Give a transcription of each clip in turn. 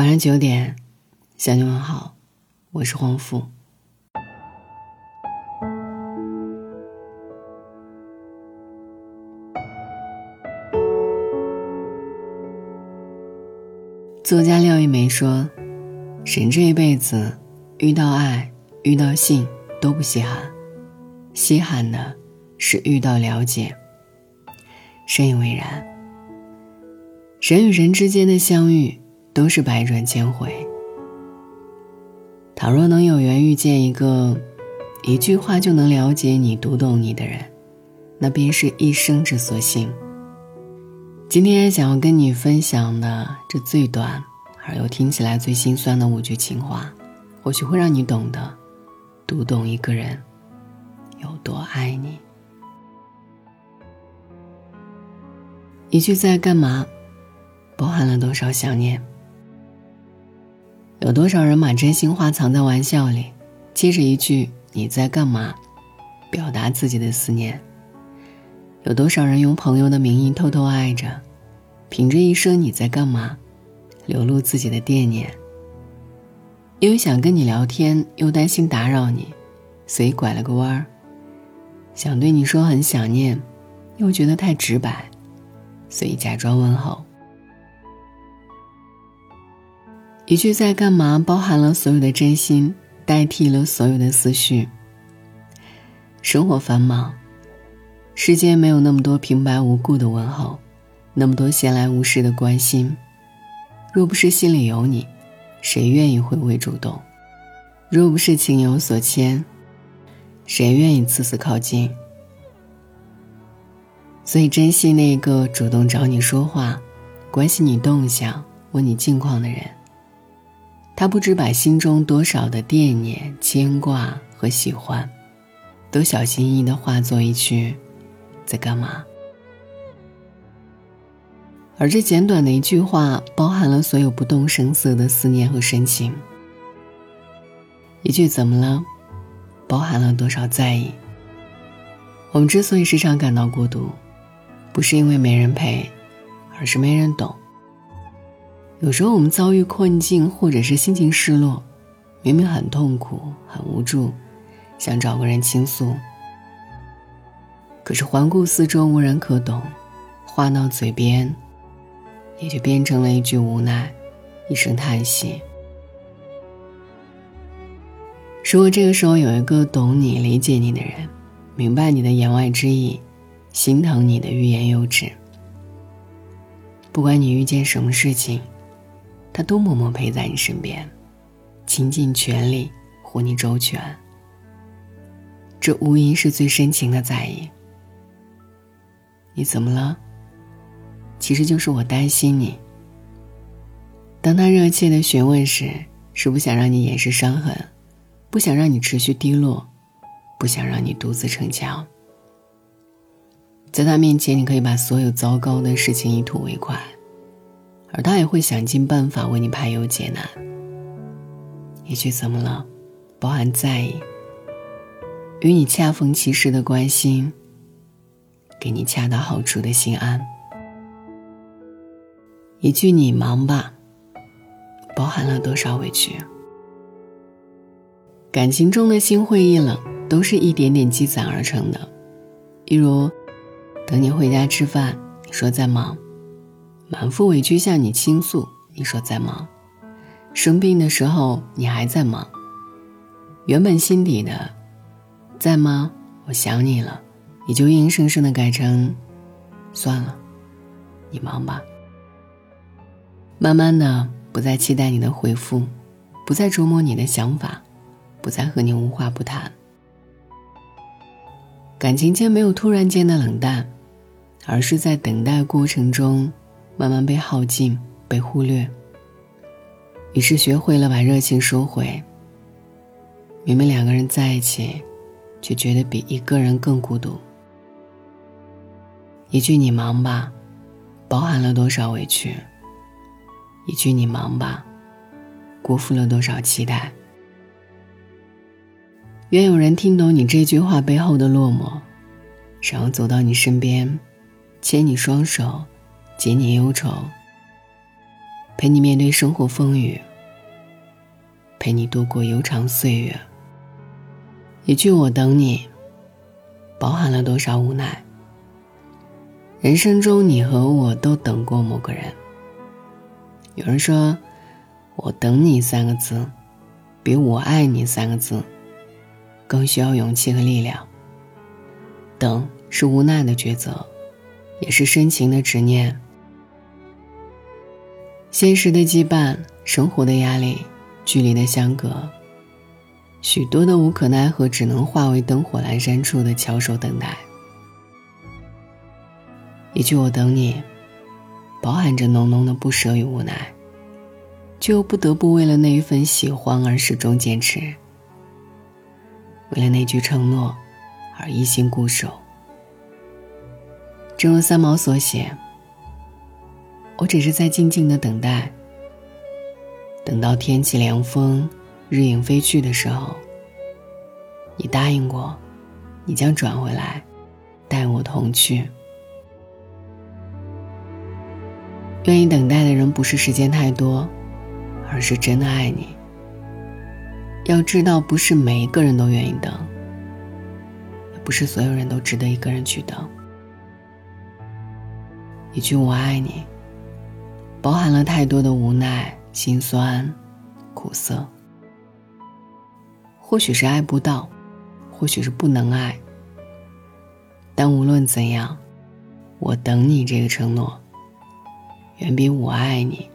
晚上九点，向你问好，我是黄富。作家廖一梅说：“人这一辈子，遇到爱、遇到性都不稀罕，稀罕的是遇到了解。”深以为然。人与人之间的相遇。都是百转千回。倘若能有缘遇见一个一句话就能了解你、读懂你的人，那便是一生之所幸。今天想要跟你分享的这最短而又听起来最心酸的五句情话，或许会让你懂得读懂一个人有多爱你。一句在干嘛，包含了多少想念。有多少人把真心话藏在玩笑里，接着一句“你在干嘛”，表达自己的思念？有多少人用朋友的名义偷偷爱着，凭着一声“你在干嘛”，流露自己的惦念？因为想跟你聊天，又担心打扰你，所以拐了个弯儿；想对你说很想念，又觉得太直白，所以假装问候。一句在干嘛，包含了所有的真心，代替了所有的思绪。生活繁忙，世间没有那么多平白无故的问候，那么多闲来无事的关心。若不是心里有你，谁愿意回味主动？若不是情有所牵，谁愿意次次靠近？所以，珍惜那个主动找你说话、关心你动向、问你近况的人。他不知把心中多少的惦念、牵挂和喜欢，都小心翼翼的化作一句“在干嘛”。而这简短的一句话，包含了所有不动声色的思念和深情。一句“怎么了”，包含了多少在意。我们之所以时常感到孤独，不是因为没人陪，而是没人懂。有时候我们遭遇困境，或者是心情失落，明明很痛苦、很无助，想找个人倾诉。可是环顾四周，无人可懂，话到嘴边，也就变成了一句无奈，一声叹息。如果这个时候有一个懂你、理解你的人，明白你的言外之意，心疼你的欲言又止，不管你遇见什么事情。他都默默陪在你身边，倾尽全力护你周全。这无疑是最深情的在意。你怎么了？其实就是我担心你。当他热切的询问时，是不想让你掩饰伤痕，不想让你持续低落，不想让你独自逞强。在他面前，你可以把所有糟糕的事情一吐为快。而他也会想尽办法为你排忧解难。一句“怎么了”，包含在意，与你恰逢其时的关心，给你恰到好处的心安。一句“你忙吧”，包含了多少委屈？感情中的心灰意冷，都是一点点积攒而成的。例如，等你回家吃饭，你说在忙。满腹委屈向你倾诉，你说在忙；生病的时候你还在忙。原本心底的“在吗？我想你了”，你就硬生生的改成“算了，你忙吧”。慢慢的，不再期待你的回复，不再琢磨你的想法，不再和你无话不谈。感情间没有突然间的冷淡，而是在等待过程中。慢慢被耗尽，被忽略。于是学会了把热情收回。明明两个人在一起，却觉得比一个人更孤独。一句“你忙吧”，包含了多少委屈？一句“你忙吧”，辜负了多少期待？愿有人听懂你这句话背后的落寞，然后走到你身边，牵你双手。解你忧愁，陪你面对生活风雨，陪你度过悠长岁月。一句“我等你”，包含了多少无奈？人生中，你和我都等过某个人。有人说：“我等你”三个字，比我爱你三个字更需要勇气和力量。等是无奈的抉择，也是深情的执念。现实的羁绊，生活的压力，距离的相隔，许多的无可奈何，只能化为灯火阑珊处的翘首等待。一句“我等你”，饱含着浓浓的不舍与无奈，却又不得不为了那一份喜欢而始终坚持，为了那句承诺而一心固守。正如三毛所写。我只是在静静的等待，等到天气凉风，日影飞去的时候，你答应过，你将转回来，带我同去。愿意等待的人，不是时间太多，而是真的爱你。要知道，不是每一个人都愿意等，也不是所有人都值得一个人去等。一句“我爱你”。包含了太多的无奈、心酸、苦涩。或许是爱不到，或许是不能爱。但无论怎样，我等你这个承诺，远比我爱你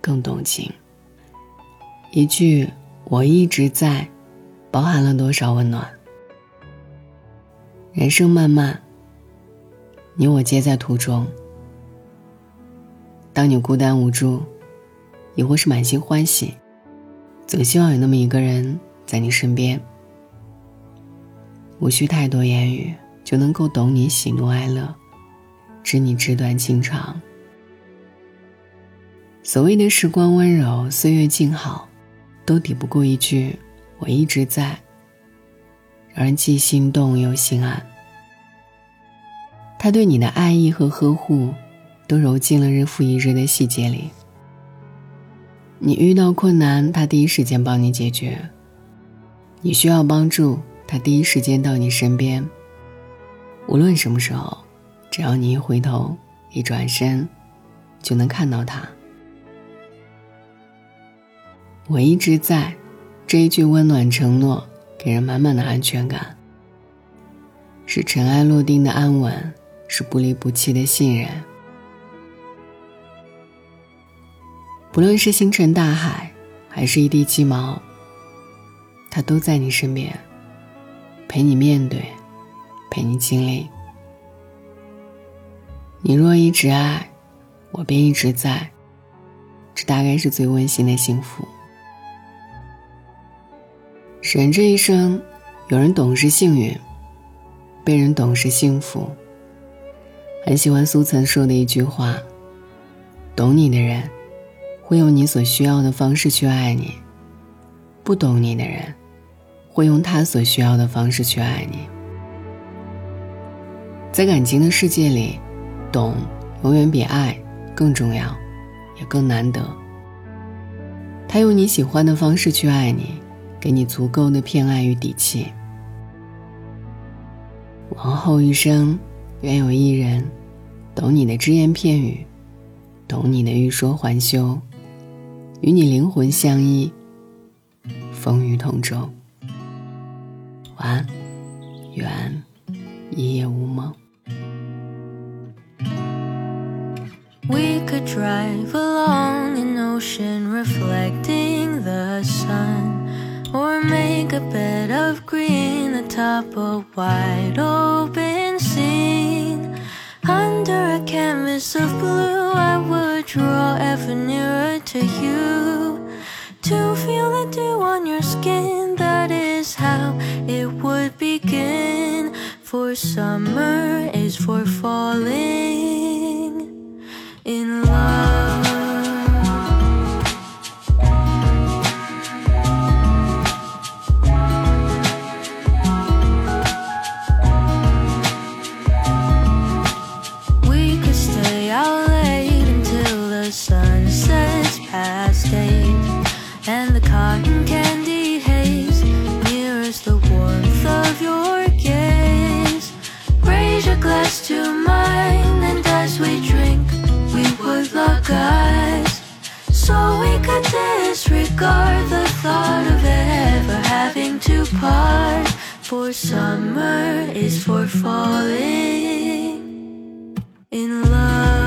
更动情。一句“我一直在”，包含了多少温暖？人生漫漫，你我皆在途中。当你孤单无助，亦或是满心欢喜，总希望有那么一个人在你身边，无需太多言语，就能够懂你喜怒哀乐，知你纸短情长。所谓的时光温柔，岁月静好，都抵不过一句“我一直在”，让人既心动又心安。他对你的爱意和呵护。都揉进了日复一日的细节里。你遇到困难，他第一时间帮你解决；你需要帮助，他第一时间到你身边。无论什么时候，只要你一回头、一转身，就能看到他。我一直在，这一句温暖承诺，给人满满的安全感，是尘埃落定的安稳，是不离不弃的信任。不论是星辰大海，还是一地鸡毛，他都在你身边，陪你面对，陪你经历。你若一直爱，我便一直在。这大概是最温馨的幸福。人这一生，有人懂是幸运，被人懂是幸福。很喜欢苏岑说的一句话：“懂你的人。”会用你所需要的方式去爱你，不懂你的人，会用他所需要的方式去爱你。在感情的世界里，懂永远比爱更重要，也更难得。他用你喜欢的方式去爱你，给你足够的偏爱与底气。往后余生，愿有一人，懂你的只言片语，懂你的欲说还休。与你灵魂相依，风雨同舟。晚安，愿一夜无梦。We could drive along an ocean reflecting the sun, or make a bed of green atop a wide open scene. Under a canvas of blue, I would draw ever nearer to you. To feel the dew on your skin, that is how it would begin. For summer is for falling in love. Could disregard the thought of ever having to part. For summer is for falling in love.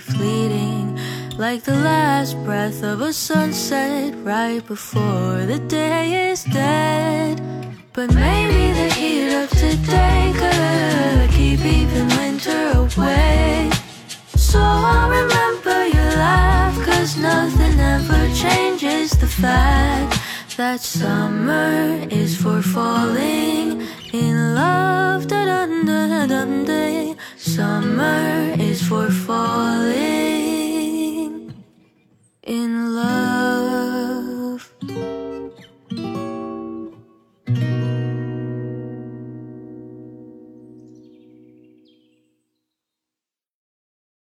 fleeting, like the last breath of a sunset right before the day is dead. But maybe the heat of today could keep even winter away. So I'll remember your laugh, cause nothing ever changes the fact that summer is for falling in love. Da -dun -da -dun -da